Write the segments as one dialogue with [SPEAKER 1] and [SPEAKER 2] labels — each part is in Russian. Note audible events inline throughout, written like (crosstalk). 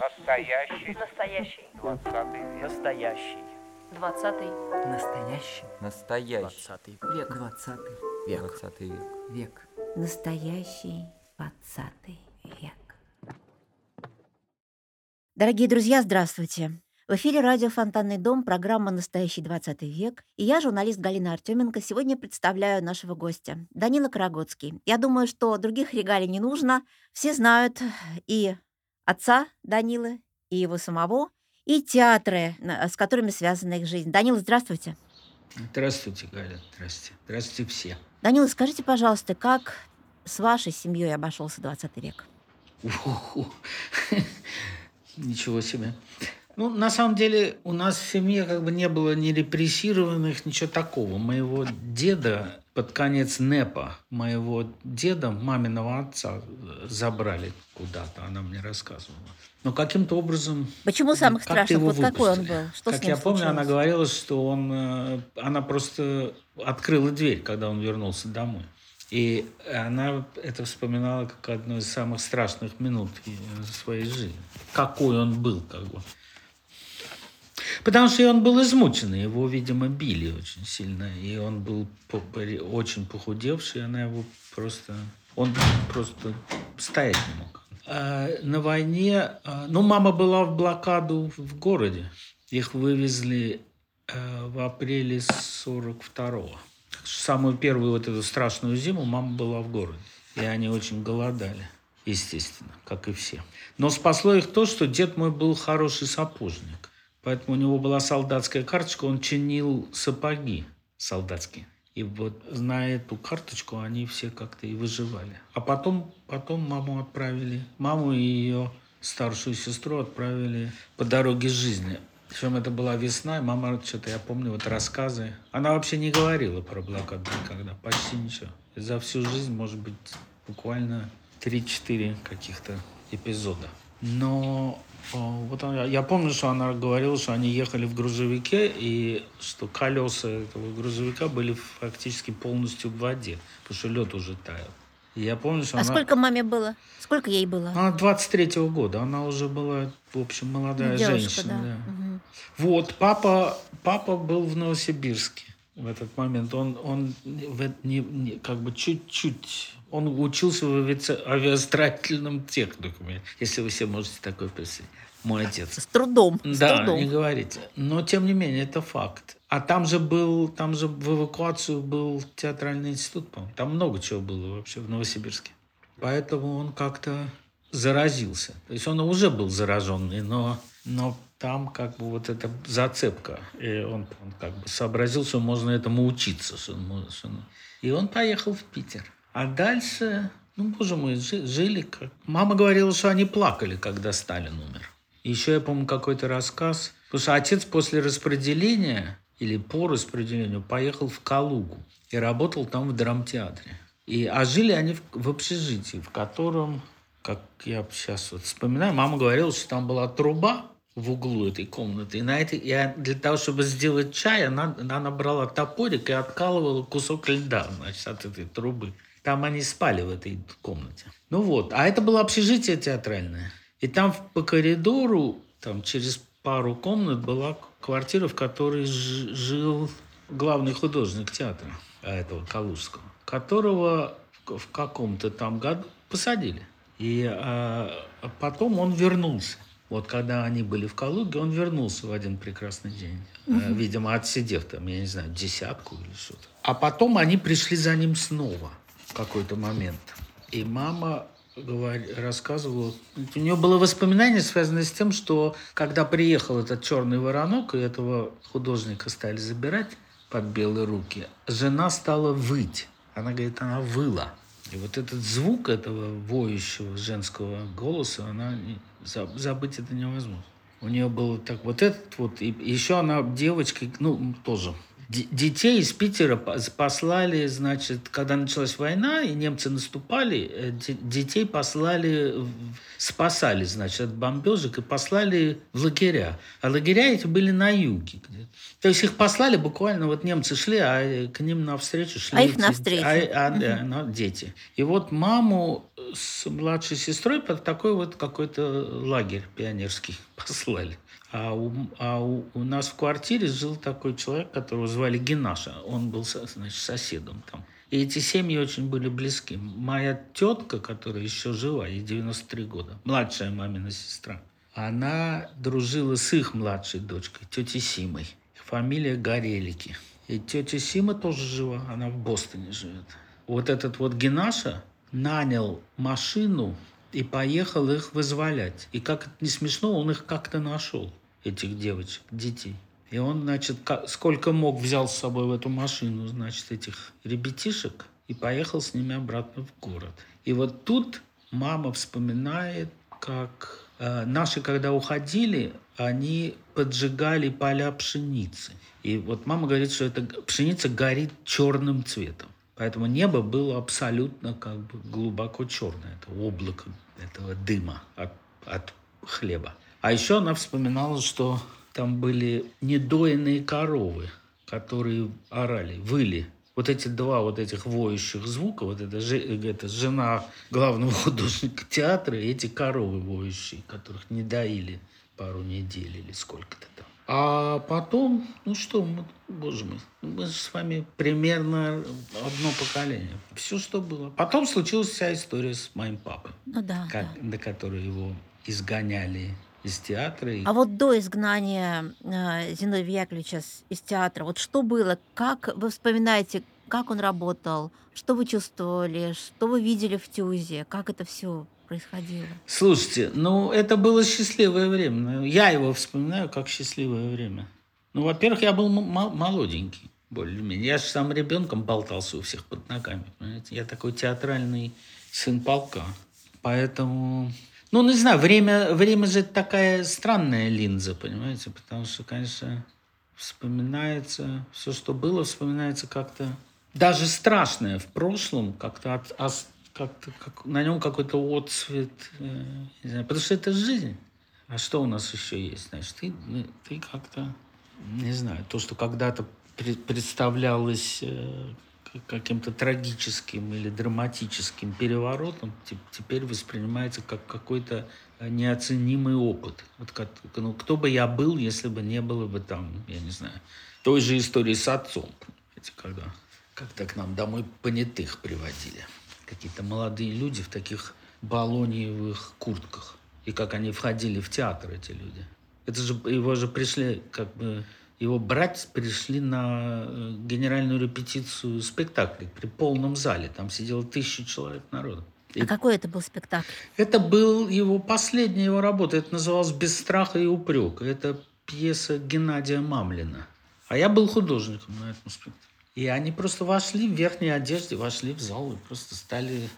[SPEAKER 1] Настоящий.
[SPEAKER 2] Настоящий.
[SPEAKER 1] Двадцатый век.
[SPEAKER 3] Настоящий.
[SPEAKER 2] Двадцатый.
[SPEAKER 3] Настоящий.
[SPEAKER 4] Настоящий.
[SPEAKER 3] Двадцатый век. Двадцатый век.
[SPEAKER 4] Двадцатый век.
[SPEAKER 3] Век.
[SPEAKER 5] Настоящий двадцатый век. Дорогие друзья, здравствуйте! В эфире радио «Фонтанный дом», программа «Настоящий 20 век». И я, журналист Галина Артеменко, сегодня представляю нашего гостя, Данила Карагодский. Я думаю, что других регалий не нужно. Все знают и отца Данилы, и его самого, и театры, с которыми связана их жизнь. Данила, здравствуйте.
[SPEAKER 6] Здравствуйте, Галя. Здравствуйте. Здравствуйте все.
[SPEAKER 5] Данила, скажите, пожалуйста, как с вашей семьей обошелся 20 век? (laughs)
[SPEAKER 6] Ничего себе. Ну, на самом деле, у нас в семье как бы не было ни репрессированных, ничего такого. Моего деда под конец НЭПа, моего деда, маминого отца, забрали куда-то, она мне рассказывала. Но каким-то образом...
[SPEAKER 5] Почему самых страшных? Вот какой он
[SPEAKER 6] выпустили.
[SPEAKER 5] был? Что
[SPEAKER 6] как я помню, она
[SPEAKER 5] случилось?
[SPEAKER 6] говорила, что он, э, она просто открыла дверь, когда он вернулся домой. И она это вспоминала как одну из самых страшных минут э, своей жизни. Какой он был, как бы. Потому что он был измученный, его, видимо, били очень сильно, и он был очень похудевший, она его просто... Он просто стоять не мог. А на войне... а, Ну, мама была в блокаду в городе. Их вывезли э, в апреле 42-го. Самую первую вот эту страшную зиму мама была в городе. И они очень голодали, естественно, как и все. Но спасло их то, что дед мой был хороший сапожник. Поэтому у него была солдатская карточка, он чинил сапоги солдатские. И вот, зная эту карточку, они все как-то и выживали. А потом, потом маму отправили, маму и ее старшую сестру отправили по дороге жизни. Причем это была весна, и мама, что-то я помню, вот рассказы. Она вообще не говорила про блокаду никогда, почти ничего. За всю жизнь, может быть, буквально 3-4 каких-то эпизода. Но вот она- я помню, что она говорила, что они ехали в грузовике, и что колеса этого грузовика были фактически полностью в воде, потому что лед уже таял. И я помню, что
[SPEAKER 5] А
[SPEAKER 6] она...
[SPEAKER 5] сколько маме было? Сколько ей было?
[SPEAKER 6] Она 23-го года, она уже была, в общем, молодая
[SPEAKER 5] девушка,
[SPEAKER 6] женщина.
[SPEAKER 5] да.
[SPEAKER 6] да.
[SPEAKER 5] Мгм.
[SPEAKER 6] Вот, папа, папа был в Новосибирске в этот момент. Он, он в не, не- как бы чуть-чуть... Он учился в авиа- авиастроительном техникуме, если вы себе можете такое представить. Мой отец.
[SPEAKER 5] С трудом. с
[SPEAKER 6] Да,
[SPEAKER 5] трудом.
[SPEAKER 6] не говорите. Но, тем не менее, это факт. А там же был, там же в эвакуацию был театральный институт, по-моему. Там много чего было вообще в Новосибирске. Поэтому он как-то заразился. То есть он уже был зараженный, но, но там как бы вот эта зацепка. И он, он как бы сообразил, что можно этому учиться. Что он что он- И он поехал в Питер. А дальше, ну, боже мой, жи- жили как... Мама говорила, что они плакали, когда Сталин умер. Еще я помню какой-то рассказ. Потому что отец после распределения или по распределению поехал в Калугу и работал там в драмтеатре. И, а жили они в, в общежитии, в котором, как я сейчас вот вспоминаю, мама говорила, что там была труба в углу этой комнаты. И на этой, я, для того, чтобы сделать чай, она, она брала топорик и откалывала кусок льда значит, от этой трубы. Там они спали в этой комнате. Ну вот, а это было общежитие театральное. И там по коридору, там через пару комнат была квартира, в которой жил главный художник театра а, этого Калужского, которого в, каком-то там году посадили. И а, а потом он вернулся. Вот когда они были в Калуге, он вернулся в один прекрасный день. Э, Видимо, отсидев там, я не знаю, десятку или что-то. А потом они пришли за ним снова в какой-то момент. И мама говори- рассказывала, у нее было воспоминание, связанное с тем, что когда приехал этот черный воронок, и этого художника стали забирать под белые руки, жена стала выть. Она говорит, она выла. И вот этот звук этого воющего женского голоса, она забыть это невозможно. У нее было так вот этот вот, и еще она девочкой, ну, тоже. Детей из Питера по- послали, значит, когда началась война, и немцы наступали, э, де- детей послали, спасали, значит, от бомбежек и послали в лагеря. А лагеря эти были на юге. То есть их послали буквально, вот немцы шли, а э, к ним навстречу шли
[SPEAKER 5] А их навстречу.
[SPEAKER 6] а- а, да, ну, дети. И вот маму, с младшей сестрой под такой вот какой-то лагерь пионерский (laughs) послали. А, у, а у, у нас в квартире жил такой человек, которого звали Генаша. Он был значит, соседом там. И эти семьи очень были близки. Моя тетка, которая еще жива, ей 93 года, младшая мамина сестра, она дружила с их младшей дочкой, тетей Симой. Фамилия Горелики. И тетя Сима тоже жива, она в Бостоне живет. Вот этот вот Генаша нанял машину и поехал их вызволять. И как это не смешно, он их как-то нашел, этих девочек, детей. И он, значит, сколько мог взял с собой в эту машину, значит, этих ребятишек и поехал с ними обратно в город. И вот тут мама вспоминает, как э, наши, когда уходили, они поджигали поля пшеницы. И вот мама говорит, что эта пшеница горит черным цветом. Поэтому небо было абсолютно как бы глубоко черное. Это облако этого дыма от, от хлеба. А еще она вспоминала, что там были недоенные коровы, которые орали, выли. Вот эти два вот этих воющих звука, вот это, это жена главного (laughs) художника театра и эти коровы воющие, которых не доили пару недель или сколько-то там. А потом, ну что, мы, боже мой, мы же с вами примерно одно поколение. Все, что было. Потом случилась вся история с моим папой.
[SPEAKER 5] Ну да.
[SPEAKER 6] Как,
[SPEAKER 5] да.
[SPEAKER 6] До которой его изгоняли из театра.
[SPEAKER 5] А вот до изгнания э, Зиновия Яковлевича из театра, вот что было? Как вы вспоминаете, как он работал? Что вы чувствовали? Что вы видели в Тюзе? Как это все происходило?
[SPEAKER 6] Слушайте, ну это было счастливое время. Я его вспоминаю как счастливое время. Ну, во-первых, я был молоденький, более-менее. Я же сам ребенком болтался у всех под ногами. Понимаете? Я такой театральный сын полка. Поэтому ну, не знаю, время, время же такая странная линза, понимаете? Потому что, конечно, вспоминается, все, что было, вспоминается как-то... Даже страшное в прошлом, как-то от, как-то как, на нем какой-то отцвет, э, не знаю, потому что это жизнь. А что у нас еще есть? Значит, ты, ты как-то, не знаю, то, что когда-то представлялось э, каким-то трагическим или драматическим переворотом теперь воспринимается как какой-то э, неоценимый опыт. Вот как, ну, кто бы я был, если бы не было бы там, я не знаю, той же истории с отцом. Понимаете, когда как-то к нам домой понятых приводили. Какие-то молодые люди в таких балониевых куртках. И как они входили в театр, эти люди. Это же его же пришли как бы его брать пришли на э, генеральную репетицию спектакля при полном зале. Там сидело тысячу человек народу.
[SPEAKER 5] И а какой это был спектакль?
[SPEAKER 6] Это был его последняя его работа. Это называлось «Без страха и упрека». Это пьеса Геннадия Мамлина. А я был художником на этом спектакле. И они просто вошли в верхней одежде, вошли в зал и просто стали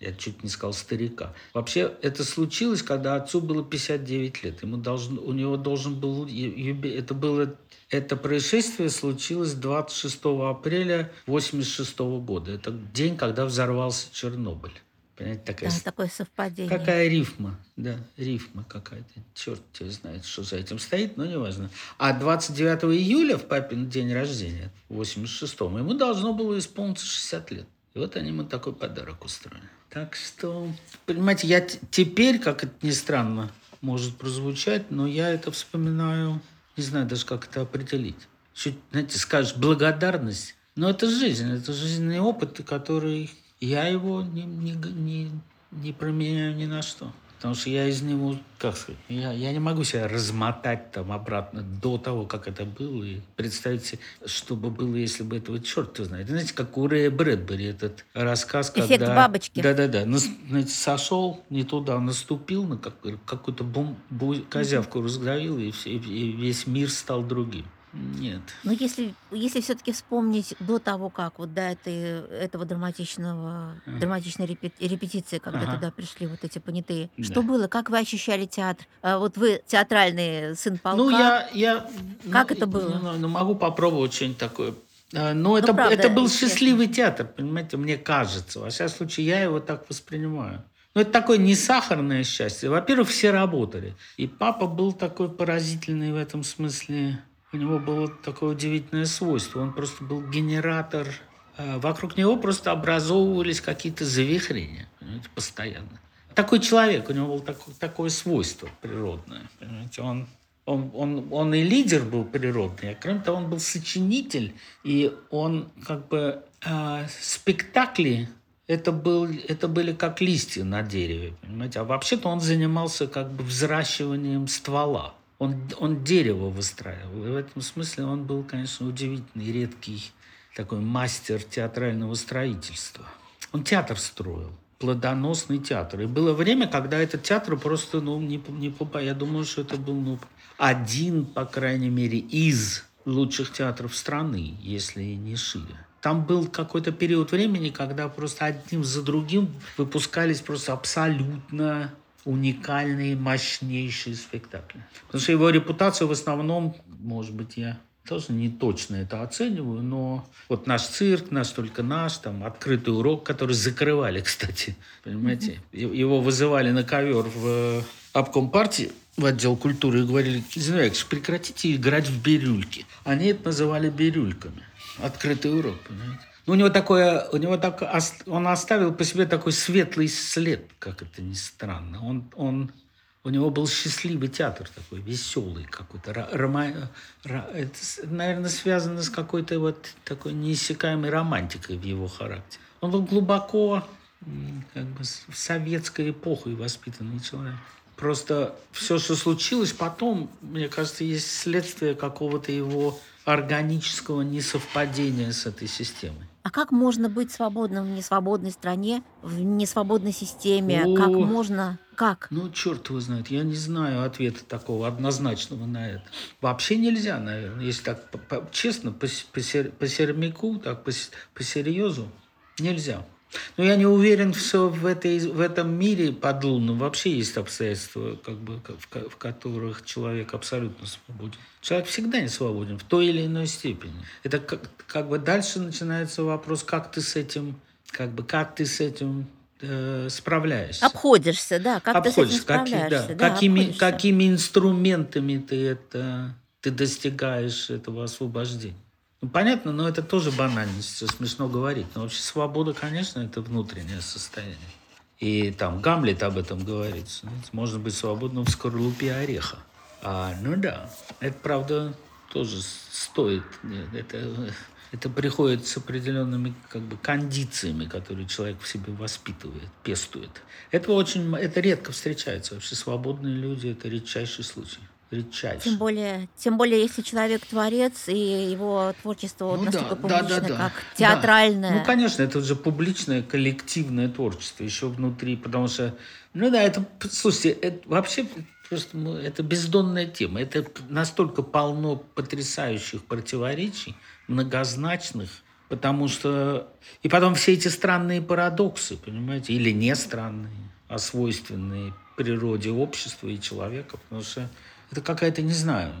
[SPEAKER 6] я чуть не сказал старика. Вообще, это случилось, когда отцу было 59 лет. Ему должен, у него должен был... Это было это происшествие случилось 26 апреля 1986 года. Это день, когда взорвался Чернобыль.
[SPEAKER 5] Понимаете, такая, да, такое совпадение.
[SPEAKER 6] Какая рифма, да, рифма какая-то. Черт тебя знает, что за этим стоит, но неважно. А 29 июля, в папин день рождения, в 86-м, ему должно было исполниться 60 лет. И вот они ему такой подарок устроили. Так что, понимаете, я теперь, как это ни странно может прозвучать, но я это вспоминаю не знаю даже, как это определить. Чуть, знаете, скажешь благодарность, но это жизнь, это жизненный опыт, который я его не, не, не, не променяю ни на что. Потому что я из него, как сказать, я, я не могу себя размотать там обратно до того, как это было, и представить себе, что бы было, если бы этого черт знает. Знаете, как у Рэя Брэдбери этот рассказ,
[SPEAKER 5] Эффект
[SPEAKER 6] когда...
[SPEAKER 5] бабочки.
[SPEAKER 6] Да-да-да. Знаете, сошел не туда, наступил на как, какую-то бом... козявку раздавил, и, все, и весь мир стал другим. Нет.
[SPEAKER 5] Но если, если все-таки вспомнить до того, как вот до этой, этого драматичного, ага. драматичной репетиции, когда ага. туда пришли вот эти понятые, да. что было? Как вы ощущали театр? А вот вы театральный сын полка.
[SPEAKER 6] Ну, я... я
[SPEAKER 5] как ну, это было?
[SPEAKER 6] Ну, ну, могу попробовать что-нибудь такое. А, но ну, это, правда, это был счастливый театр, понимаете, мне кажется. Во всяком случае, я его так воспринимаю. Ну, это такое не сахарное счастье. Во-первых, все работали. И папа был такой поразительный в этом смысле у него было такое удивительное свойство. Он просто был генератор. Э, вокруг него просто образовывались какие-то завихрения. понимаете, постоянно. Такой человек, у него было такое, такое свойство природное, понимаете, он он, он, он и лидер был природный, а кроме того, он был сочинитель, и он как бы э, спектакли это, был, это были как листья на дереве, понимаете? А вообще-то он занимался как бы взращиванием ствола. Он, он дерево выстраивал. И в этом смысле он был, конечно, удивительный, редкий такой мастер театрального строительства. Он театр строил плодоносный театр. И было время, когда этот театр просто, ну, не, не я думаю, что это был, ну, один, по крайней мере, из лучших театров страны, если не шире. Там был какой-то период времени, когда просто одним за другим выпускались просто абсолютно уникальные, мощнейшие спектакли. Потому что его репутация в основном, может быть, я тоже не точно это оцениваю, но вот наш цирк, наш только наш, там открытый урок, который закрывали, (laughs) кстати, понимаете, его вызывали на ковер в обком партии, в отдел культуры и говорили, Зиновьевич, прекратите играть в бирюльки. Они это называли бирюльками. Открытый урок, понимаете? Ну, у него такое, у него так, он оставил по себе такой светлый след, как это ни странно. Он, он, у него был счастливый театр такой, веселый какой-то. Рома, это, наверное, связано с какой-то вот такой неиссякаемой романтикой в его характере. Он был глубоко как бы, в советской эпохой воспитанный человек. Просто все, что случилось потом, мне кажется, есть следствие какого-то его органического несовпадения с этой системой.
[SPEAKER 5] А как можно быть свободным в несвободной стране, в несвободной системе? О, как можно? Как?
[SPEAKER 6] Ну, черт его знает. Я не знаю ответа такого однозначного на это. Вообще нельзя, наверное. Если так по, по, честно, по, по, по сермяку, так по, по серьезу, нельзя. Но я не уверен, что в, этой, в этом мире подлунном вообще есть обстоятельства, как бы, в, в которых человек абсолютно свободен. Человек всегда не свободен в той или иной степени. Это как, как бы дальше начинается вопрос, как ты с этим, как бы, как ты с этим э, справляешься.
[SPEAKER 5] Обходишься, да, как Обходишь, ты с этим справляешься.
[SPEAKER 6] Какие, да, да, какими, какими инструментами ты это ты достигаешь этого освобождения. Ну, понятно, но это тоже банальность, смешно говорить. Но вообще свобода, конечно, это внутреннее состояние. И там Гамлет об этом говорит. Можно быть свободным в скорлупе ореха. А, ну да, это правда тоже стоит. Нет, это, это приходит с определенными как бы кондициями, которые человек в себе воспитывает, пестует. Это очень, это редко встречается. Вообще свободные люди – это редчайший случай редчайше.
[SPEAKER 5] Тем более, тем более, если человек творец, и его творчество ну, настолько да, публичное, да, да, как театральное.
[SPEAKER 6] Да. Ну, конечно, это уже публичное, коллективное творчество еще внутри, потому что, ну да, это, слушайте, это вообще просто ну, это бездонная тема. Это настолько полно потрясающих противоречий, многозначных, потому что... И потом все эти странные парадоксы, понимаете, или не странные, а свойственные природе общества и человека, потому что это какая-то, не знаю,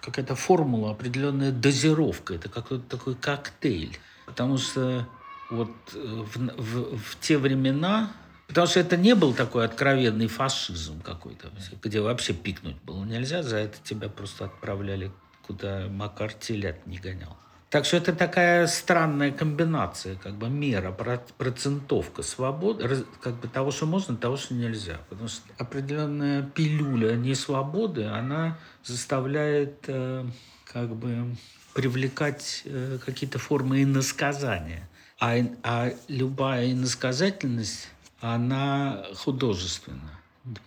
[SPEAKER 6] какая-то формула, определенная дозировка. Это какой-то такой коктейль. Потому что вот э, в, в, в те времена, потому что это не был такой откровенный фашизм какой-то, где вообще пикнуть было нельзя, за это тебя просто отправляли куда Макар телят не гонял. Так что это такая странная комбинация, как бы мера, процентовка свободы, как бы того, что можно, того, что нельзя. Потому что определенная пилюля несвободы, она заставляет э, как бы привлекать э, какие-то формы иносказания. А, а любая иносказательность, она художественна.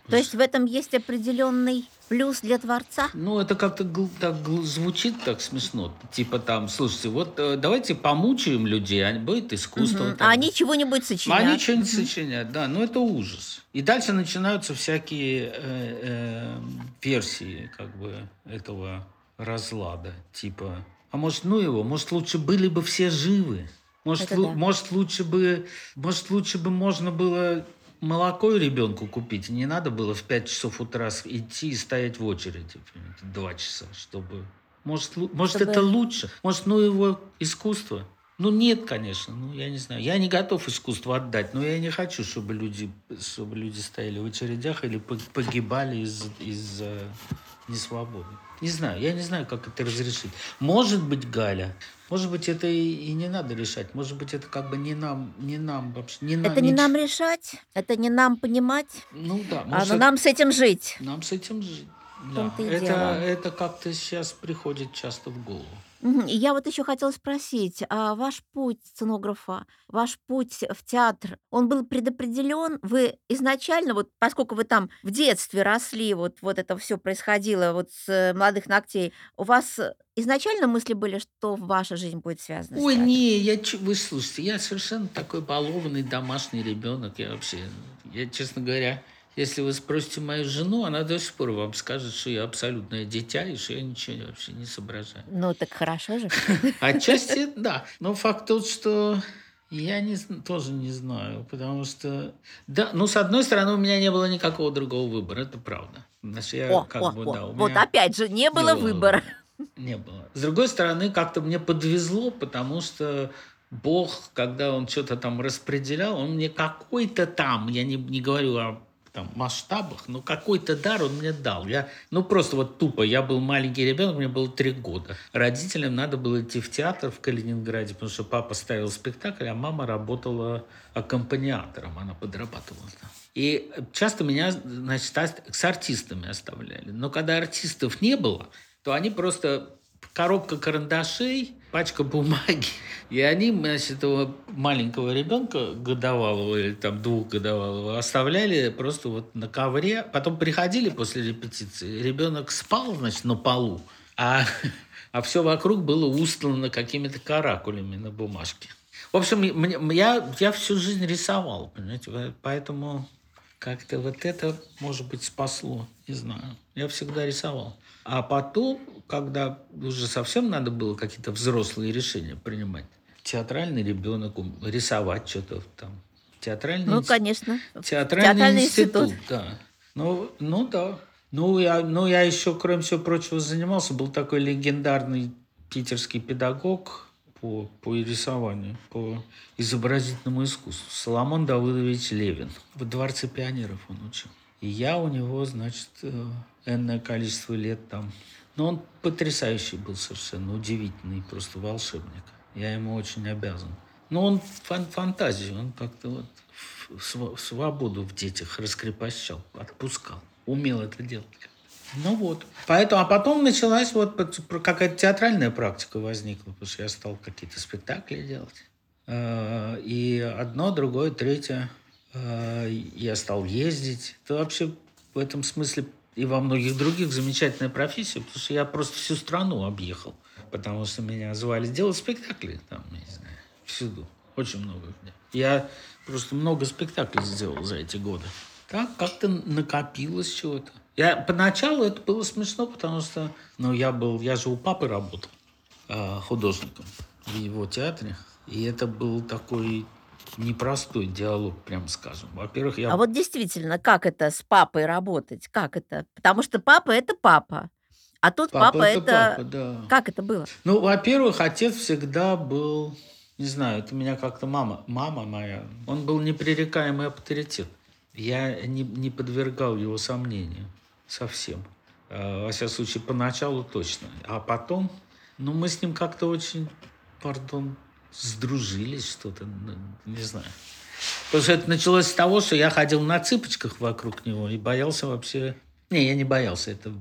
[SPEAKER 5] То есть в этом есть определенный плюс для творца?
[SPEAKER 6] Ну, это как-то так звучит так смешно. Типа там, слушайте, вот э, давайте помучаем людей, а будет искусство.
[SPEAKER 5] Угу. А они чего-нибудь сочинят.
[SPEAKER 6] Они что-нибудь угу. сочинят, да. Ну, это ужас. И дальше начинаются всякие э, э, версии как бы этого разлада. Типа, а может, ну его, может, лучше были бы все живы. Может, л- да. может, лучше бы, может, лучше бы можно было молоко ребенку купить, не надо было в 5 часов утра идти и стоять в очереди два часа, чтобы... Может, может чтобы... это лучше? Может, ну его искусство? Ну нет, конечно, ну я не знаю. Я не готов искусство отдать, но я не хочу, чтобы люди, чтобы люди стояли в очередях или погибали из, из несвободы. Не знаю, я не знаю, как это разрешить. Может быть, Галя, может быть, это и, и не надо решать. Может быть, это как бы не нам, не нам вообще. Не
[SPEAKER 5] Это не
[SPEAKER 6] нич-
[SPEAKER 5] нам решать, это не нам понимать,
[SPEAKER 6] Ну да,
[SPEAKER 5] а
[SPEAKER 6] может,
[SPEAKER 5] но нам с этим жить.
[SPEAKER 6] нам с этим жить. Да. Это, это как-то сейчас приходит часто в голову.
[SPEAKER 5] Мгм. И я вот еще хотела спросить, а ваш путь сценографа, ваш путь в театр, он был предопределен? Вы изначально, вот поскольку вы там в детстве росли, вот, вот это все происходило вот с э, молодых ногтей, у вас э, изначально мысли были, что ваша жизнь будет связана с
[SPEAKER 6] Ой,
[SPEAKER 5] театром?
[SPEAKER 6] не, я, ч- вы слушайте, я совершенно такой балованный домашний ребенок. Я вообще, я, честно говоря, если вы спросите мою жену, она до сих пор вам скажет, что я абсолютное дитя и что я ничего вообще не соображаю.
[SPEAKER 5] Ну, так хорошо же. (laughs)
[SPEAKER 6] Отчасти, да. Но факт тот, что я не, тоже не знаю, потому что... Да, ну, с одной стороны, у меня не было никакого другого выбора, это правда. Значит, я
[SPEAKER 5] О,
[SPEAKER 6] как
[SPEAKER 5] о,
[SPEAKER 6] бы,
[SPEAKER 5] о,
[SPEAKER 6] да, у
[SPEAKER 5] вот опять же, не было
[SPEAKER 6] было
[SPEAKER 5] выбора.
[SPEAKER 6] не было. С другой стороны, как-то мне подвезло, потому что Бог, когда Он что-то там распределял, Он мне какой-то там, я не, не говорю о там, масштабах, но какой-то дар он мне дал. Я, ну, просто вот тупо, я был маленький ребенок, мне было три года. Родителям надо было идти в театр в Калининграде, потому что папа ставил спектакль, а мама работала аккомпаниатором, она подрабатывала там. И часто меня, значит, с артистами оставляли. Но когда артистов не было, то они просто коробка карандашей, пачка бумаги. И они, значит, этого маленького ребенка годовалого или там двухгодовалого оставляли просто вот на ковре. Потом приходили после репетиции, ребенок спал, значит, на полу, а, а все вокруг было устлано какими-то каракулями на бумажке. В общем, я, я всю жизнь рисовал, понимаете, поэтому как-то вот это, может быть, спасло, не знаю. Я всегда рисовал. А потом, когда уже совсем надо было какие-то взрослые решения принимать, театральный ребенок, рисовать что-то там, театральный,
[SPEAKER 5] Ну,
[SPEAKER 6] инст-
[SPEAKER 5] конечно.
[SPEAKER 6] театральный,
[SPEAKER 5] Театральный
[SPEAKER 6] институт,
[SPEAKER 5] институт.
[SPEAKER 6] да. Ну, ну да. Ну я, ну, я еще, кроме всего прочего, занимался. Был такой легендарный питерский педагог по, по рисованию, по изобразительному искусству. Соломон Давыдович Левин. В Дворце пионеров он учил. И я у него, значит, э, энное количество лет там. Но он потрясающий был совершенно, удивительный, просто волшебник. Я ему очень обязан. Но он фан- фантазию, он как-то вот в- св- свободу в детях раскрепощал, отпускал. Умел это делать. Ну вот. Поэтому, а потом началась вот какая-то театральная практика возникла, потому что я стал какие-то спектакли делать. Э, И одно, другое, третье. Э, Я стал ездить. Это вообще в этом смысле и во многих других замечательная профессия, потому что я просто всю страну объехал. Потому что меня звали делать спектакли там, не знаю, всюду. Очень много. Я просто много спектаклей сделал за эти годы. Так как-то накопилось чего-то. Я, поначалу это было смешно, потому что ну, я был, я же у папы работал а, художником в его театре. И это был такой непростой диалог, прям скажем. Во-первых, я
[SPEAKER 5] А вот действительно, как это с папой работать? Как это? Потому что папа это папа. А тут папа, это...
[SPEAKER 6] папа, да.
[SPEAKER 5] Как это было?
[SPEAKER 6] Ну, во-первых, отец всегда был, не знаю, это меня как-то мама, мама моя, он был непререкаемый авторитет. Я не, не подвергал его сомнению совсем. Э, Во всяком случае, поначалу точно. А потом, ну, мы с ним как-то очень, пардон, сдружились что-то, ну, не знаю. Потому что это началось с того, что я ходил на цыпочках вокруг него и боялся вообще... Не, я не боялся, это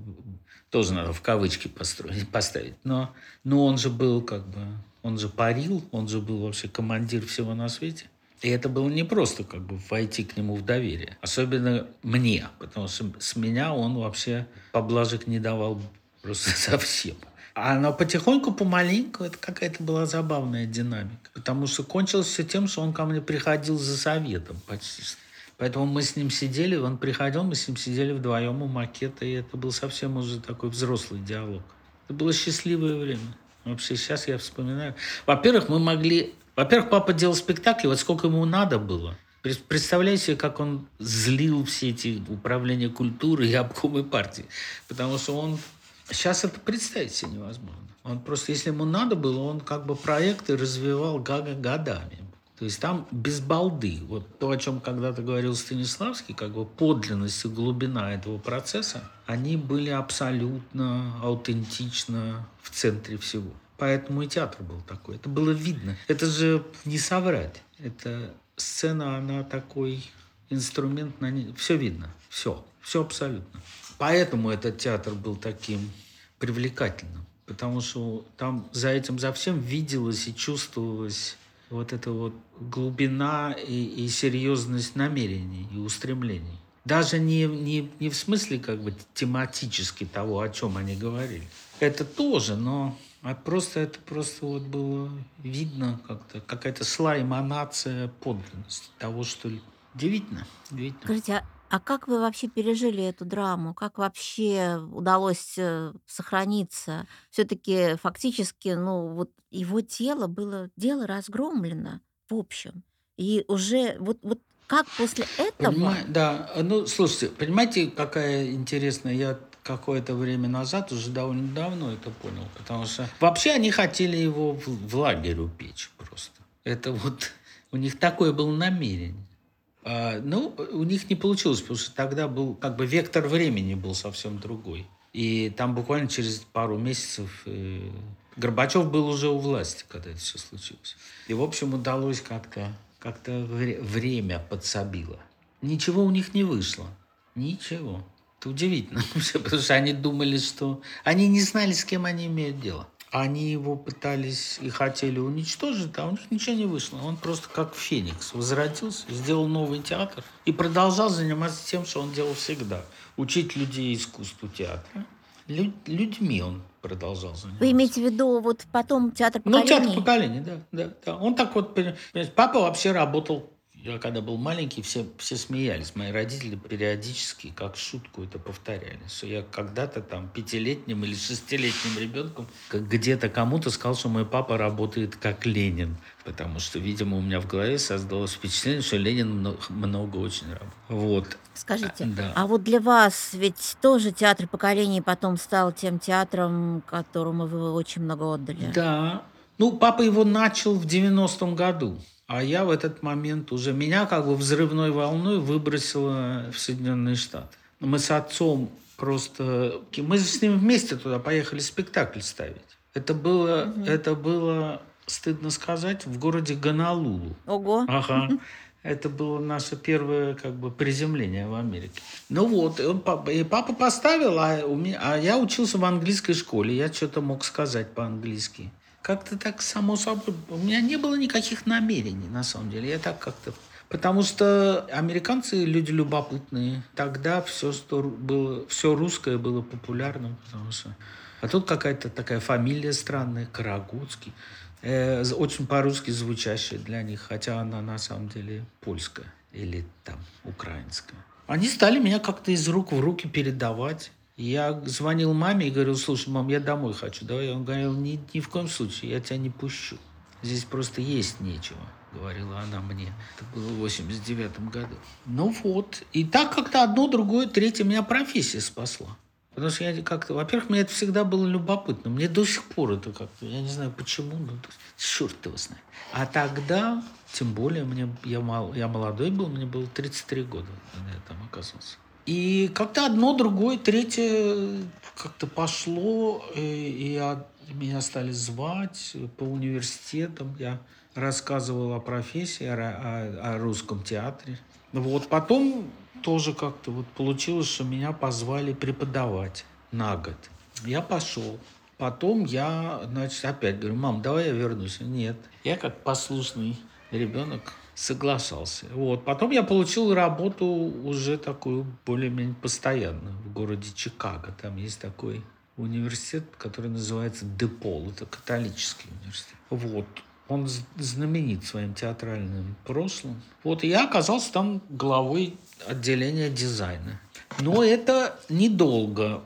[SPEAKER 6] тоже надо в кавычки построить, поставить. Но, но он же был как бы... Он же парил, он же был вообще командир всего на свете. И это было не просто как бы войти к нему в доверие. Особенно мне, потому что с меня он вообще поблажек не давал просто (laughs) совсем. А но потихоньку, помаленьку, это какая-то была забавная динамика. Потому что кончилось все тем, что он ко мне приходил за советом почти. Поэтому мы с ним сидели, он приходил, мы с ним сидели вдвоем у макета, и это был совсем уже такой взрослый диалог. Это было счастливое время. Вообще сейчас я вспоминаю. Во-первых, мы могли... Во-первых, папа делал спектакли, вот сколько ему надо было. Пред- Представляете себе, как он злил все эти управления культуры и обкомы партии. Потому что он... Сейчас это представить себе невозможно. Он просто, если ему надо было, он как бы проекты развивал годами. То есть там без балды. Вот то, о чем когда-то говорил Станиславский, как бы подлинность и глубина этого процесса, они были абсолютно аутентично в центре всего. Поэтому и театр был такой. Это было видно. Это же не соврать. Это сцена, она такой инструмент, на ней. все видно. Все. Все абсолютно. Поэтому этот театр был таким привлекательным. Потому что там за этим, за всем виделось и чувствовалось вот эта вот глубина и, и серьезность намерений и устремлений. Даже не, не, не в смысле как бы тематически того, о чем они говорили. Это тоже, но а просто это просто вот было видно как-то, какая-то шла эманация подлинности того, что ли. Удивительно, удивительно.
[SPEAKER 5] Скажите, а, а как вы вообще пережили эту драму? Как вообще удалось э, сохраниться? Все-таки фактически, ну, вот его тело было, дело разгромлено в общем. И уже вот, вот как после этого...
[SPEAKER 6] Понимаю, да, ну, слушайте, понимаете, какая интересная, я какое-то время назад, уже довольно давно это понял, потому что вообще они хотели его в, в лагерь упечь просто. Это вот у них такое было намерение. А, ну, у них не получилось, потому что тогда был как бы вектор времени был совсем другой. И там буквально через пару месяцев э, Горбачев был уже у власти, когда это все случилось. И, в общем, удалось как-то как-то вре- время подсобило. Ничего у них не вышло. Ничего. Это удивительно, (laughs) потому что они думали, что... Они не знали, с кем они имеют дело. Они его пытались и хотели уничтожить, а у них ничего не вышло. Он просто как феникс возродился, сделал новый театр и продолжал заниматься тем, что он делал всегда. Учить людей искусству театра. Лю- людьми он продолжал заниматься.
[SPEAKER 5] Вы имеете в виду вот потом театр
[SPEAKER 6] Ну,
[SPEAKER 5] поколений?
[SPEAKER 6] театр поколений, да, да, да. Он так вот, понимаете, папа вообще работал, я когда был маленький, все, все смеялись. Мои родители периодически, как шутку это повторяли, что я когда-то там пятилетним или шестилетним ребенком где-то кому-то сказал, что мой папа работает как Ленин. Потому что, видимо, у меня в голове создалось впечатление, что Ленин много, много очень работал. Вот.
[SPEAKER 5] Скажите,
[SPEAKER 6] Да.
[SPEAKER 5] а вот для вас ведь тоже театр поколений потом стал тем театром, которому вы очень много отдали.
[SPEAKER 6] Да. Ну, папа его начал в 90-м году. А я в этот момент уже... Меня как бы взрывной волной выбросило в Соединенные Штаты. Мы с отцом просто... Мы с ним вместе туда поехали спектакль ставить. Это было, это было, стыдно сказать, в городе Гонолулу.
[SPEAKER 5] Ого.
[SPEAKER 6] Ага. Это было наше первое как бы приземление в Америке. Ну вот, и, он, папа- и папа поставил, а, у меня, а я учился в английской школе, я что-то мог сказать по-английски. Как-то так само собой. У меня не было никаких намерений, на самом деле. Я так как-то... Потому что американцы люди любопытные. Тогда все, что было, все русское было популярным, потому что... А тут какая-то такая фамилия странная, Карагутский. Э, очень по-русски звучащая для них, хотя она на самом деле польская или там украинская. Они стали меня как-то из рук в руки передавать. Я звонил маме и говорил, слушай, мам, я домой хочу. Давай. Он говорил, ни, ни в коем случае, я тебя не пущу. Здесь просто есть нечего, говорила она мне. Это было в 89 году. Ну вот. И так как-то одно, другое, третье меня профессия спасла. Потому что я как-то, во-первых, мне это всегда было любопытно. Мне до сих пор это как-то, я не знаю почему, но черт его знает. А тогда, тем более, мне, я, мал, я молодой был, мне было 33 года, когда я там оказался. И как-то одно, другое, третье как-то пошло, и, и я- меня стали звать по университетам. Я рассказывал о профессии, о, о- о русском театре. Вот потом тоже как-то вот получилось, что меня позвали преподавать на год. Я пошел. Потом я, значит, опять говорю, мам, давай я вернусь. Нет. Я как послушный ребенок соглашался. Вот. Потом я получил работу уже такую более-менее постоянную в городе Чикаго. Там есть такой университет, который называется Депол. Это католический университет. Вот. Он знаменит своим театральным прошлым. Вот и я оказался там главой отделения дизайна. Но это недолго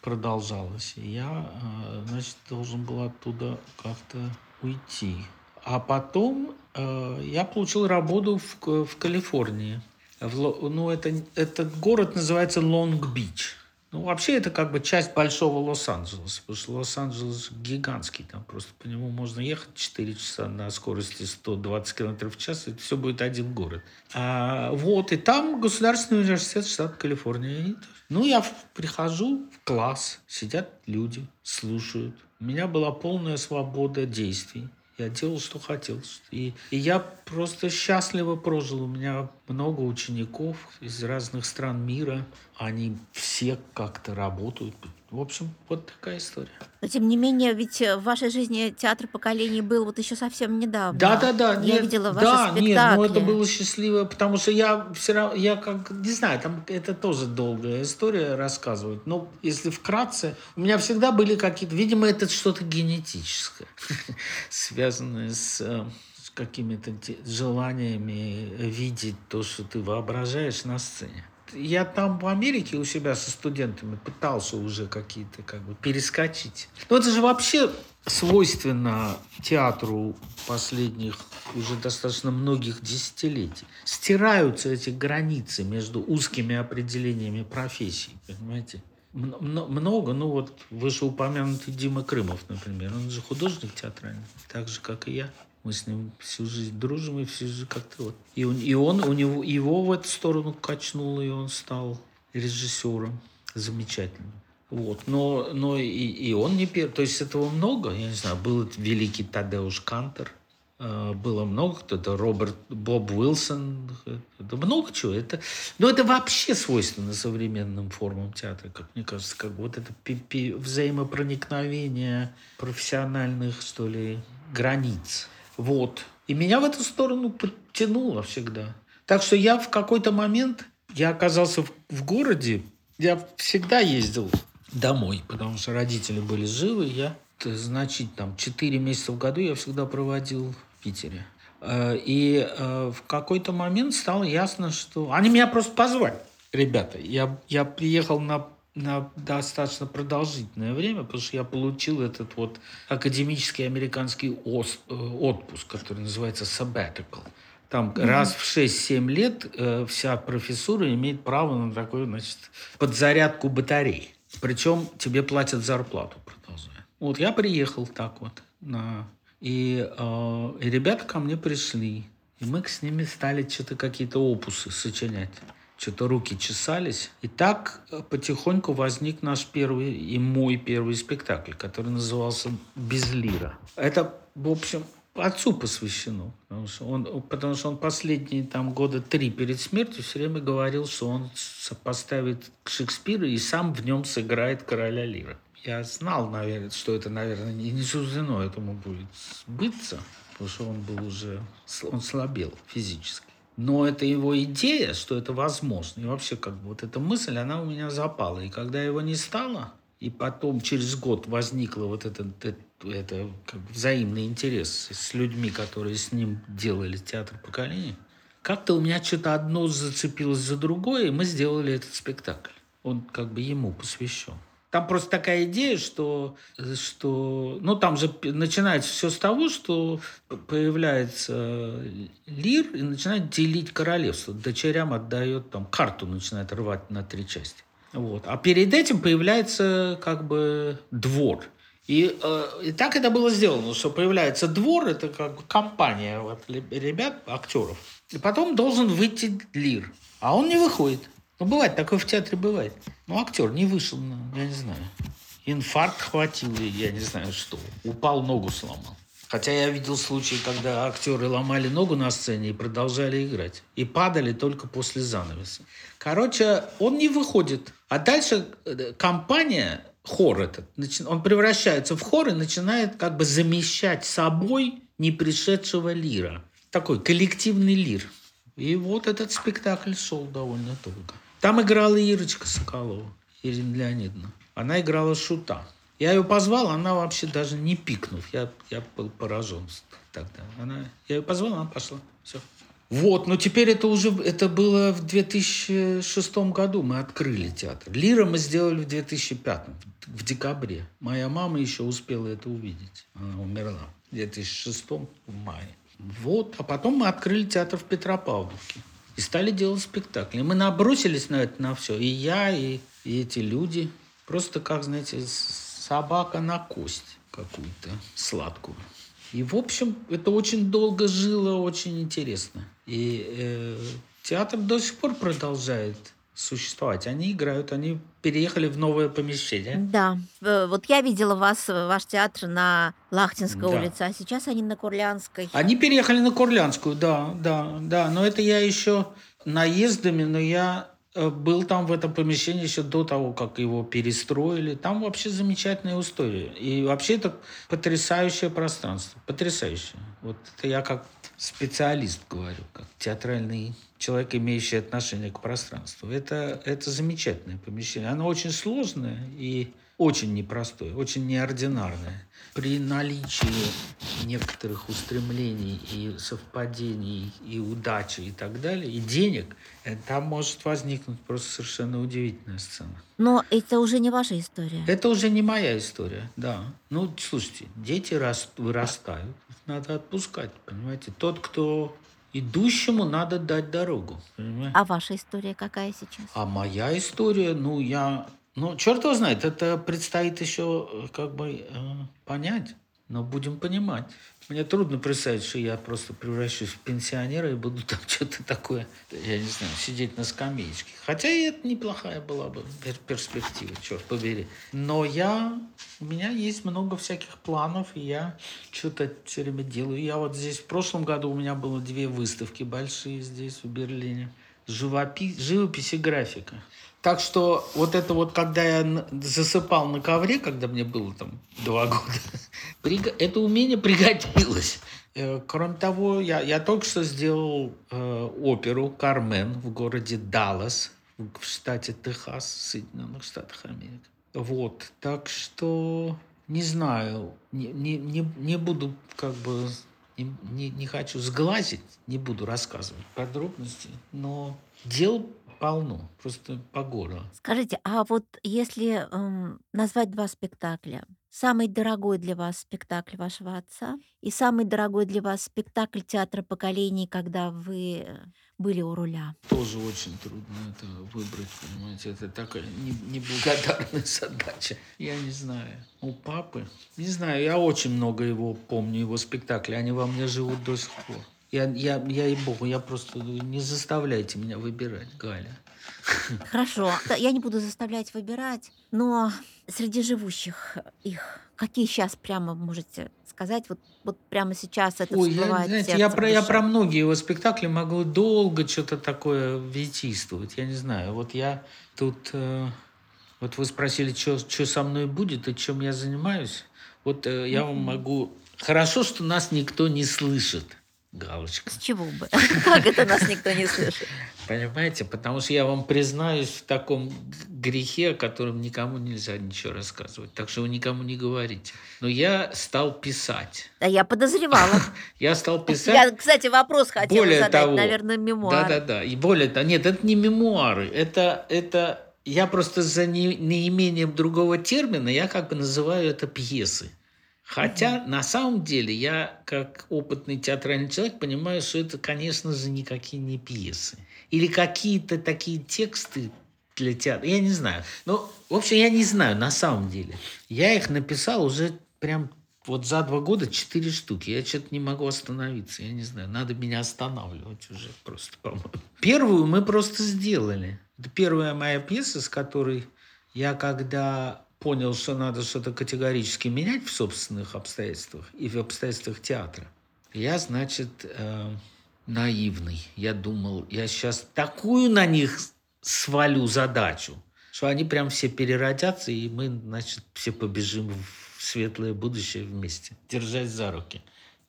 [SPEAKER 6] продолжалось. Я, э, значит, должен был оттуда как-то уйти. А потом э, я получил работу в, в Калифорнии. В ну, это, этот город называется Лонг-Бич. Ну, вообще, это как бы часть большого Лос-Анджелеса, потому что Лос-Анджелес гигантский, там просто по нему можно ехать 4 часа на скорости 120 км в час, и все будет один город. А, вот, и там Государственный университет штата Калифорния. Ну, я прихожу в класс, сидят люди, слушают. У меня была полная свобода действий. Я делал, что хотел. И, и я просто счастливо прожил. У меня много учеников из разных стран мира. Они все как-то работают. В общем, вот такая история.
[SPEAKER 5] Но тем не менее, ведь в вашей жизни театр поколений был вот еще совсем недавно.
[SPEAKER 6] Да, да, да.
[SPEAKER 5] Я
[SPEAKER 6] нет,
[SPEAKER 5] видела ваши
[SPEAKER 6] да,
[SPEAKER 5] спектакли.
[SPEAKER 6] нет, ну это было счастливо, потому что я все равно, я как, не знаю, там это тоже долгая история рассказывать. Но если вкратце, у меня всегда были какие-то, видимо, это что-то генетическое, (laughs) связанное с э, какими-то желаниями видеть то, что ты воображаешь на сцене. Я там в Америке у себя со студентами пытался уже какие-то как бы перескочить. Но это же вообще свойственно театру последних уже достаточно многих десятилетий. Стираются эти границы между узкими определениями профессий, понимаете? Много, ну вот вышеупомянутый Дима Крымов, например, он же художник театральный, так же, как и я. Мы с ним всю жизнь дружим и всю жизнь как-то вот. И он, и он у него, его в эту сторону качнуло, и он стал режиссером замечательным. Вот. Но, но и, и он не первый. То есть этого много. Я не знаю, был великий Тадеуш Кантер. э, Было много кто это Роберт Боб Уилсон. Это много чего. Это, но это вообще свойственно современным формам театра, как мне кажется. Как вот это пи- пи- взаимопроникновение профессиональных, что ли, границ. Вот. И меня в эту сторону подтянуло всегда. Так что я в какой-то момент, я оказался в, в городе, я всегда ездил домой, потому что родители были живы. Я, т- значит, там 4 месяца в году я всегда проводил в Питере. Э, И э, в какой-то момент стало ясно, что... Они меня просто позвали, ребята. Я, я приехал на на достаточно продолжительное время, потому что я получил этот вот академический американский э, отпуск, который называется sabbatical. Там раз в 6-7 лет э, вся профессура имеет право на такую, значит, подзарядку батарей. Причем тебе платят зарплату, продолжая. Вот я приехал так вот. На... И, э, и ребята ко мне пришли. И мы с ними стали что-то какие-то опусы сочинять. Что-то руки чесались. И так э, потихоньку возник наш первый и мой первый спектакль, который назывался «Без лира». Это, в общем, отцу посвящено. Потому что он, потому что он последние там года три перед смертью все время говорил, что он сопоставит Шекспира и сам в нем сыграет короля лира. Я знал, наверное, что это, наверное, не не суждено этому будет сбыться, потому что он был уже, он слабел физически. Но это его идея, что это возможно. И вообще, как бы вот эта мысль, она у меня запала. И когда его не стало, и потом через год возникла вот это, это, как взаимный интерес с людьми, которые с ним делали театр поколений, как-то у меня что-то одно зацепилось за другое, и мы сделали этот спектакль. Он как бы ему посвящен. Там просто такая идея, что, что ну там же начинается все с того, что появляется Лир и начинает делить королевство. Дочерям отдает там карту, начинает рвать на три части. Вот. А перед этим появляется как бы двор. И, э, и так это было сделано, что появляется двор, это как бы компания вот, ребят, актеров. И потом должен выйти Лир. А он не выходит. Ну, бывает, такое в театре бывает. Ну, актер не вышел, ну, я не знаю. Инфаркт хватил, я не знаю что. Упал, ногу сломал. Хотя я видел случаи, когда актеры ломали ногу на сцене и продолжали играть. И падали только после занавеса. Короче, он не выходит. А дальше э, компания, хор этот, он превращается в хор и начинает как бы замещать собой не пришедшего лира. Такой коллективный лир. И вот этот спектакль шел довольно долго. Там играла Ирочка Соколова, Ирина Леонидовна. Она играла шута. Я ее позвал, она вообще даже не пикнув. Я, я был поражен тогда. Она, я ее позвал, она пошла. Все. Вот, но теперь это уже, это было в 2006 году, мы открыли театр. Лира мы сделали в 2005, в декабре. Моя мама еще успела это увидеть. Она умерла в 2006 в мае. Вот, а потом мы открыли театр в Петропавловке. И стали делать спектакли. Мы набросились на это, на все. И я, и, И эти люди просто, как, знаете, собака на кость какую-то сладкую. И, в общем, это очень долго жило, очень интересно. И э, театр до сих пор продолжает существовать. Они играют, они переехали в новое помещение.
[SPEAKER 5] Да, э, вот я видела вас, э, ваш театр на Лахтинской
[SPEAKER 6] Да.
[SPEAKER 5] улице, а сейчас они на Курлянской.
[SPEAKER 6] Они переехали на Курлянскую, да, да, да. Но это я еще наездами, но я э, был там в этом помещении еще до того, как его перестроили. Там вообще замечательная история. И вообще это потрясающее пространство. Потрясающее. Вот это я как специалист говорю, как театральный человек, имеющий отношение к пространству. Это, это замечательное помещение. Оно очень сложное и очень непростое, очень неординарное. При наличии некоторых устремлений и совпадений, и удачи и так далее, и денег, э, там может возникнуть просто совершенно удивительная сцена.
[SPEAKER 5] Но это уже не ваша история.
[SPEAKER 6] Это уже не моя история, да. Ну, слушайте, дети рас- вырастают, надо отпускать, понимаете. Тот, кто идущему, надо дать дорогу, понимаете.
[SPEAKER 5] А ваша история какая сейчас?
[SPEAKER 6] А моя история, ну, я... Ну, черт его знает, это предстоит еще э, как бы э, понять. Но будем понимать. Мне трудно представить, что я просто превращусь в пенсионера и буду (laughs) там что-то такое, я не знаю, сидеть на скамеечке. Хотя и это неплохая была бы пер- перспектива, черт побери. Но я... У меня есть много всяких планов, и я что-то все время делаю. Я вот здесь в прошлом году у меня было две выставки большие здесь, в Берлине. Живопись, живопись и графика. Так что вот это вот, когда я засыпал на ковре, когда мне было там два (laughs) года, это умение пригодилось. Э, Кроме того, я, я только что сделал э, оперу «Кармен» в городе Даллас, в штате Техас, Соединенных Штатах Америки. Вот, так что не знаю, не, не, не, не буду как бы не, не, не хочу сглазить, не буду рассказывать подробности, но дел полно, просто по горло.
[SPEAKER 5] Скажите, а вот если эм, назвать два спектакля, самый дорогой для вас спектакль вашего отца и самый дорогой для вас спектакль театра поколений, когда вы э, были у руля?
[SPEAKER 6] Тоже очень трудно это выбрать, понимаете, это такая не- неблагодарная (laughs) задача. Я не знаю. У папы, не знаю, я очень много его помню, его спектаклей, они во мне живут до сих пор. Я, я, я и богу, я просто не заставляйте меня выбирать, Галя.
[SPEAKER 5] Хорошо, я не буду заставлять выбирать, но среди живущих их, какие сейчас прямо можете сказать, вот, вот прямо сейчас это
[SPEAKER 6] Ой, я,
[SPEAKER 5] всплывает
[SPEAKER 6] знаете,
[SPEAKER 5] сердцем
[SPEAKER 6] я про, я про многие его спектакли могу долго что-то такое витийствовать. Я не знаю. Вот я тут... э, вот вы спросили, что со мной будет и чем я занимаюсь. Вот э, я вам могу... Хорошо, что нас никто не слышит, Галочка.
[SPEAKER 5] С чего бы? (laughs) Как это нас никто не слышит?
[SPEAKER 6] Понимаете? Потому что я вам признаюсь в таком грехе, о котором никому нельзя ничего рассказывать. Так что вы никому не говорите. Но я стал писать.
[SPEAKER 5] Да я подозревала. (laughs)
[SPEAKER 6] Я стал писать...
[SPEAKER 5] Я, кстати, вопрос хотела
[SPEAKER 6] Более
[SPEAKER 5] задать,
[SPEAKER 6] того,
[SPEAKER 5] наверное, мемуар.
[SPEAKER 6] Да-да-да. И более того, нет, это не мемуары. Это, это я просто за не- неимением другого термина, я как бы называю это пьесы. Хотя на самом деле я, как опытный театральный человек, понимаю, что это, конечно же, никакие не пьесы. Или какие-то такие тексты для театра. Я не знаю. Ну, в общем, я не знаю на самом деле. Я их написал уже прям вот за два года четыре штуки. Я что-то не могу остановиться. Я не знаю. Надо меня останавливать уже просто, по-моему. Первую мы просто сделали. Это первая моя пьеса, с которой я когда понял, что надо что-то категорически менять в собственных обстоятельствах и в обстоятельствах театра, я, значит, э, наивный. Я думал, я сейчас такую на них свалю задачу, что они прям все переродятся, и мы, значит, все побежим в светлое будущее вместе, держась за руки.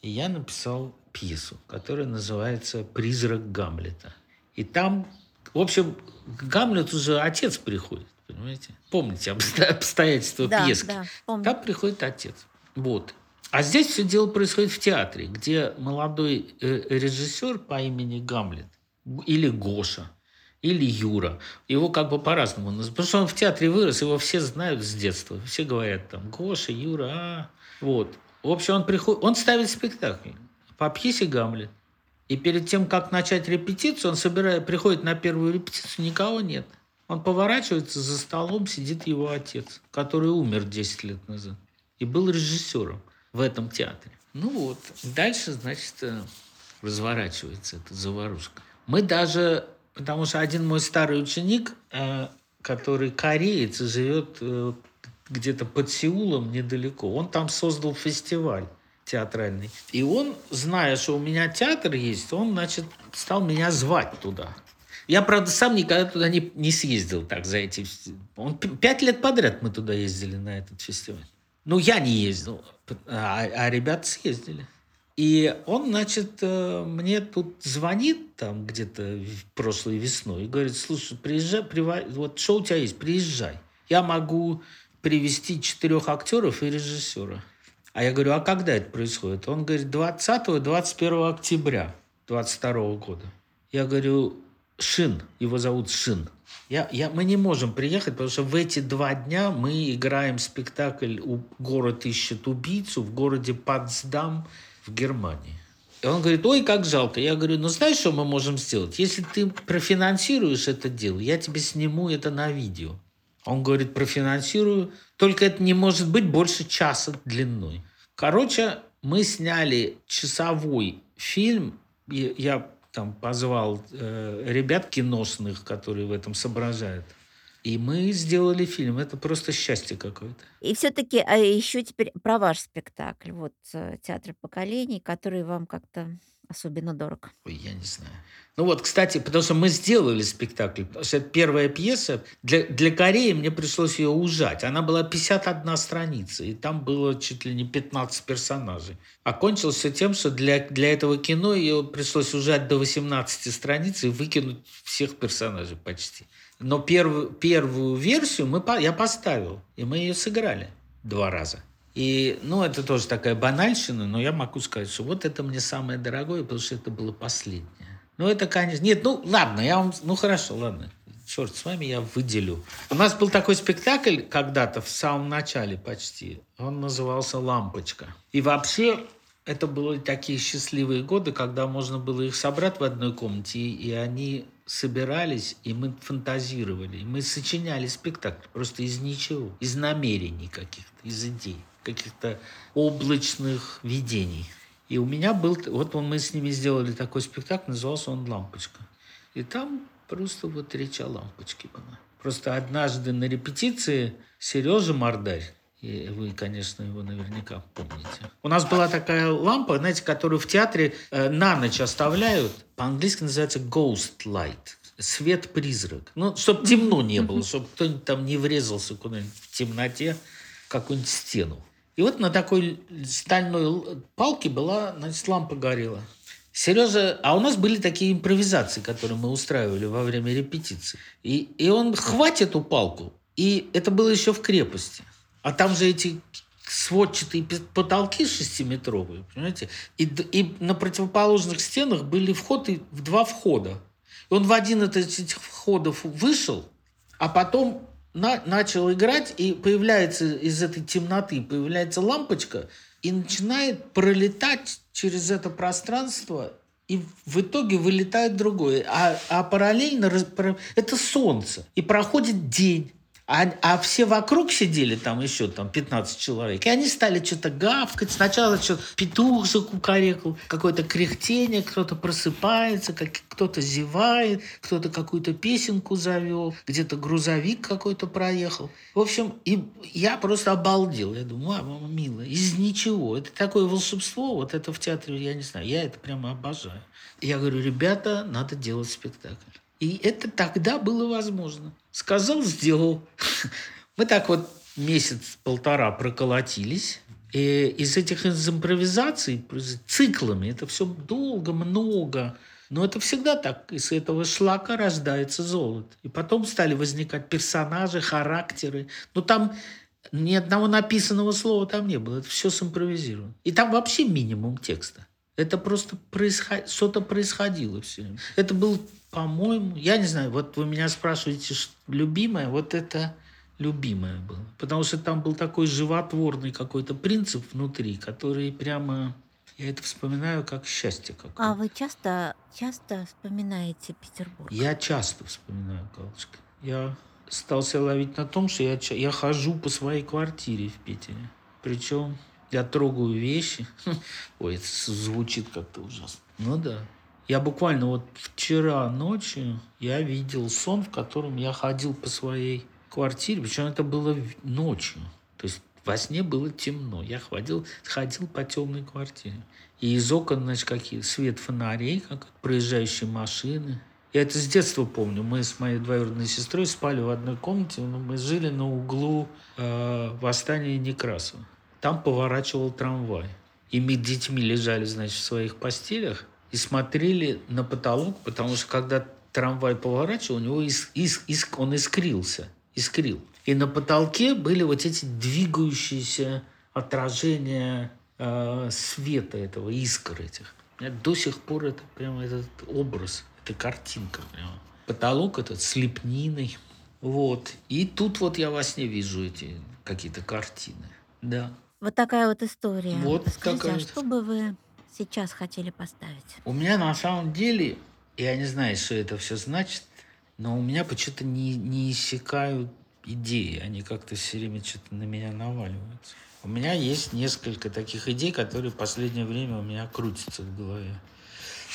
[SPEAKER 6] И я написал пьесу, которая называется «Призрак Гамлета». И там, в общем, к Гамлету уже отец приходит, понимаете? Помните обсто- (laughs) обстоятельства
[SPEAKER 5] Да,
[SPEAKER 6] пьески?
[SPEAKER 5] да, помню.
[SPEAKER 6] Там приходит отец. Вот. А здесь все дело происходит в театре, где молодой э, режиссер по имени Гамлет или Гоша, или Юра. Его как бы по-разному называют. Потому что он в театре вырос, его все знают с детства. Все говорят там Гоша, Юра, а. Вот. В общем, он приходит, он ставит спектакль по пьесе Гамлет. И перед тем, как начать репетицию, он собирает, приходит на первую репетицию, никого нет. Он поворачивается, за столом сидит его отец, который умер 10 лет назад. И был режиссером в этом театре. Ну вот, дальше, значит, э, разворачивается эта заварушка. Мы даже, потому что один мой старый ученик, э, который кореец, живет э, где-то под Сеулом недалеко, он там создал фестиваль театральный. И он, зная, что у меня театр есть, он, значит, стал меня звать туда. Я, правда, сам никогда туда не, не съездил так за эти... Он, пять лет подряд мы туда ездили на этот фестиваль. Ну, я не ездил, а, а ребята съездили. И он, значит, э, мне тут звонит там где-то прошлой весной и говорит, слушай, приезжай, прива... вот что у тебя есть, приезжай. Я могу привести четырех актеров и режиссера. А я говорю, а когда это происходит? Он говорит, 20-21 октября 22 года. Я говорю, Шин, его зовут Шин. Я, я, мы не можем приехать, потому что в эти два дня мы играем спектакль у «Город ищет убийцу» в городе Потсдам в Германии. И он говорит, ой, как жалко. Я говорю, ну знаешь, что мы можем сделать? Если ты профинансируешь это дело, я тебе сниму это на видео. Он говорит, профинансирую, только это не может быть больше часа длиной. Короче, мы сняли часовой фильм. Я там позвал э, ребят киношных, которые в этом соображают. И мы сделали фильм. Это просто счастье какое-то.
[SPEAKER 5] И все-таки, а еще теперь про ваш спектакль, вот э, театр поколений, который вам как-то особенно дорог?
[SPEAKER 6] Ой, я не знаю. Ну вот, кстати, потому что мы сделали спектакль, потому что это первая пьеса. Для, для Кореи мне пришлось ее ужать. Она была 51 страница, и там было чуть ли не 15 персонажей. Окончилось все тем, что для, для этого кино ее пришлось ужать до 18 страниц и выкинуть всех персонажей почти. Но первую, первую версию мы, я поставил, и мы ее сыграли два раза. И, ну, это тоже такая банальщина, но я могу сказать, что вот это мне самое дорогое, потому что это было последнее. Ну, это, конечно... Нет, ну, ладно, я вам... Ну, хорошо, ладно. Черт с вами, я выделю. У нас был такой спектакль когда-то, в самом начале почти. Он назывался «Лампочка». И вообще, это были такие счастливые годы, когда можно было их собрать в одной комнате, и они собирались, и мы фантазировали. И мы сочиняли спектакль просто из ничего, из намерений каких-то, из идей каких-то облачных видений. И у меня был... Вот мы с ними сделали такой спектакль, назывался он «Лампочка». И там просто вот речь о лампочке была. Просто однажды на репетиции Сережа Мордарь, и вы, конечно, его наверняка помните. У нас была такая лампа, знаете, которую в театре э, на ночь оставляют. По-английски называется ghost light. Свет-призрак. Ну, чтобы темно не было, чтобы кто-нибудь там не врезался куда-нибудь в темноте в какую-нибудь стену. И вот на такой стальной палке была, значит, лампа горела. Сережа, а у нас были такие импровизации, которые мы устраивали во время репетиции. И, и он хватит эту палку, и это было еще в крепости. А там же эти сводчатые потолки шестиметровые, понимаете? И, и на противоположных стенах были входы два входа. И он в один из этих входов вышел, а потом на, начал играть, и появляется из этой темноты, появляется лампочка, и начинает пролетать через это пространство, и в итоге вылетает другое. А, а параллельно это солнце. И проходит день. А, а все вокруг сидели, там еще там 15 человек, и они стали что-то гавкать. Сначала что-то петух закукарекал, какое-то кряхтение, кто-то просыпается, как, кто-то зевает, кто-то какую-то песенку завел, где-то грузовик какой-то проехал. В общем, и я просто обалдел. Я думаю, мама милая, из ничего. Это такое волшебство, вот это в театре, я не знаю, я это прямо обожаю. Я говорю, ребята, надо делать спектакль. И это тогда было возможно. Сказал, сделал. (laughs) Мы так вот месяц-полтора проколотились. И из этих из импровизаций, циклами, это все долго, много. Но это всегда так. Из этого шлака рождается золото. И потом стали возникать персонажи, характеры. Но там ни одного написанного слова там не было. Это все симпровизировано. И там вообще минимум текста. Это просто происход... что-то происходило все. Это был по-моему, я не знаю, вот вы меня спрашиваете, любимое, вот это любимое было. Потому что там был такой животворный какой-то принцип внутри, который прямо... Я это вспоминаю как счастье какое-то.
[SPEAKER 5] А вы часто, часто вспоминаете Петербург?
[SPEAKER 6] Я часто вспоминаю, Галочка. я стал себя ловить на том, что я, я хожу по своей квартире в Питере. Причем я трогаю вещи. (laughs) Ой, это звучит как-то ужасно. Ну да. Я буквально вот вчера ночью я видел сон, в котором я ходил по своей квартире, причем это было ночью. То есть во сне было темно. Я ходил, ходил по темной квартире. И из окон, значит, какие свет фонарей, как проезжающие машины. Я это с детства помню. Мы с моей двоюродной сестрой спали в одной комнате, мы жили на углу э, Восстания Некрасова. Там поворачивал трамвай. И мы детьми лежали, значит, в своих постелях и смотрели на потолок, потому что когда трамвай поворачивал, у него ис- ис- ис- он искрился, искрил. И на потолке были вот эти двигающиеся отражения э, света этого, искр этих. До сих пор это прямо этот образ, эта картинка прямо. Потолок этот с лепниной. Вот. И тут вот я во сне вижу эти какие-то картины. Да.
[SPEAKER 5] Вот такая вот история.
[SPEAKER 6] Вот
[SPEAKER 5] Скажите,
[SPEAKER 6] такая
[SPEAKER 5] а что бы вы сейчас хотели поставить?
[SPEAKER 6] У меня на самом деле, я не знаю, что это все значит, но у меня почему-то не, не иссякают идеи. Они как-то все время что-то на меня наваливаются. У меня есть несколько таких идей, которые в последнее время у меня крутятся в голове.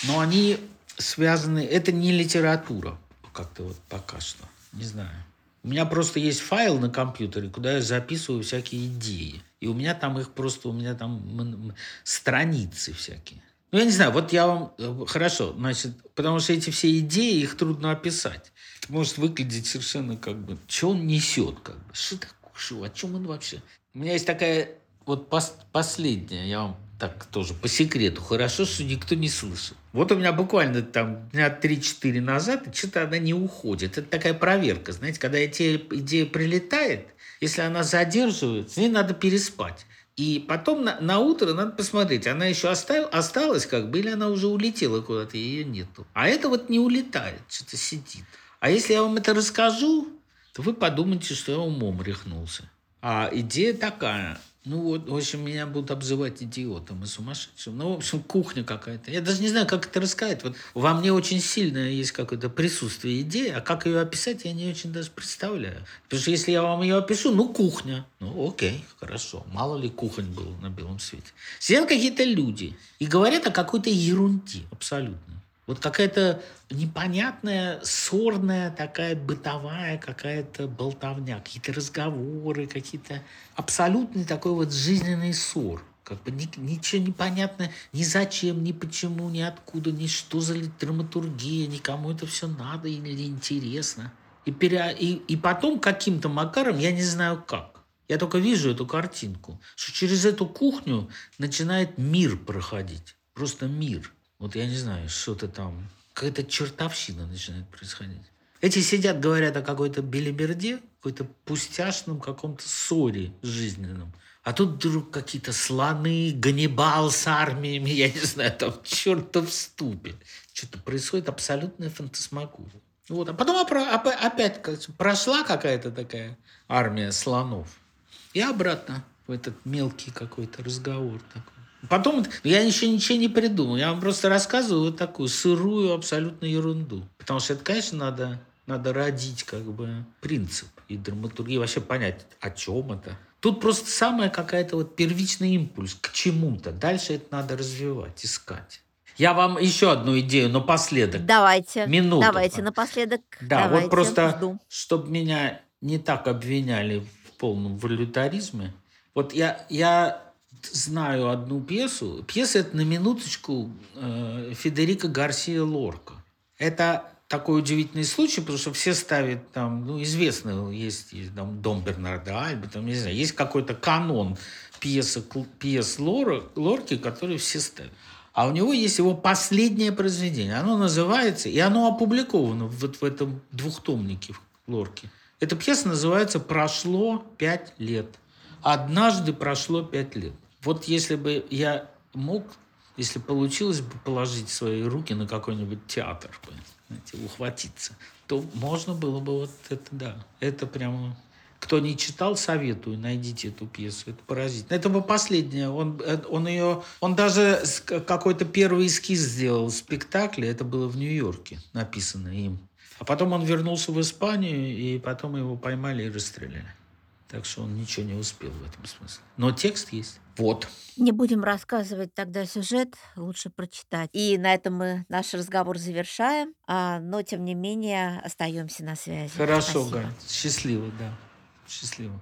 [SPEAKER 6] Но они связаны... Это не литература как-то вот пока что. Не знаю. У меня просто есть файл на компьютере, куда я записываю всякие идеи. И у меня там их просто, у меня там страницы всякие. Ну, я не знаю, вот я вам... э, Хорошо, значит, потому что эти все идеи, их трудно описать. Это может выглядеть совершенно как бы... Что он несет, как бы? Что такое? Что? О чем он вообще? У меня есть такая вот пос- последняя, я вам так тоже по секрету. Хорошо, что никто не слышит. Вот у меня буквально там дня 3-4 назад, что-то она не уходит. Это такая проверка, знаете, когда идея, идея прилетает, если она задерживается, с ней надо переспать. И потом на, на утро надо посмотреть, она еще оставил, осталась как бы, или она уже улетела куда-то, ее нету. А это вот не улетает, что-то сидит. А если я вам это расскажу, то вы подумаете, что я умом рехнулся. А идея такая. Ну вот, в общем, меня будут обзывать идиотом и сумасшедшим. Ну, в общем, кухня какая-то. Я даже не знаю, как это рассказать. Вот во мне очень сильное есть какое-то присутствие идеи, а как ее описать, я не очень даже представляю. Потому что если я вам ее опишу, ну, кухня. Ну, окей, хорошо. Мало ли кухонь было на белом свете. Сидят какие-то люди и говорят о какой-то ерунде абсолютно. Вот какая-то непонятная, сорная такая бытовая какая-то болтовня, какие-то разговоры, какие-то абсолютный такой вот жизненный ссор. Как бы ни- ничего не понятно ни зачем, ни почему, ни откуда, ни что за драматургия, никому это все надо или интересно. И, пере- и, и потом каким-то макаром, я не знаю как, я только вижу эту картинку, что через эту кухню начинает мир проходить. Просто мир. Вот я не знаю, что-то там, какая-то чертовщина начинает происходить. Эти сидят, говорят о какой-то белиберде, какой-то пустяшном каком-то ссоре жизненном. А тут вдруг какие-то слоны, Ганнибал с армиями, я не знаю, там чертов ступе. Что-то происходит абсолютная фантасмагория. Вот. А потом опять прошла какая-то такая армия слонов. И обратно в этот мелкий какой-то разговор такой. Потом я еще ничего не придумал. Я вам просто рассказываю вот такую сырую абсолютно ерунду. Потому что это, конечно, надо, надо родить как бы принцип и драматургию, вообще понять, о чем это. Тут просто самая какая-то вот первичный импульс к чему-то. Дальше это надо развивать, искать. Я вам еще одну идею напоследок.
[SPEAKER 5] Давайте.
[SPEAKER 6] Минуту.
[SPEAKER 5] Давайте напоследок.
[SPEAKER 6] Да,
[SPEAKER 5] давайте,
[SPEAKER 6] вот просто,
[SPEAKER 5] жду.
[SPEAKER 6] чтобы меня не так обвиняли в полном волюнтаризме. Вот я, я знаю одну пьесу. Пьеса это на минуточку э, Федерико Гарсия Лорка. Это такой удивительный случай, потому что все ставят там, ну, известно, есть, есть там Дом Бернарда Альба, там, не знаю, есть какой-то канон пьесы, пьес Лора, Лорки, которые все ставят. А у него есть его последнее произведение. Оно называется, и оно опубликовано вот в этом двухтомнике Лорки. Эта пьеса называется «Прошло пять лет». Однажды прошло пять лет. Вот если бы я мог, если получилось бы положить свои руки на какой-нибудь театр, знаете, ухватиться, то можно было бы вот это, да. Это прямо... Кто не читал, советую, найдите эту пьесу. Это поразительно. Это бы последнее. Он, э, он ее... Он даже какой-то первый эскиз сделал спектакля. Это было в Нью-Йорке написано им. А потом он вернулся в Испанию, и потом его поймали и расстреляли. Так что он ничего не успел в этом смысле. Но текст есть. Вот.
[SPEAKER 5] Не будем рассказывать тогда сюжет, лучше прочитать. И на этом мы наш разговор завершаем, а, но тем не менее остаемся на связи.
[SPEAKER 6] Хорошо. Галь. Счастливо, да. Счастливо.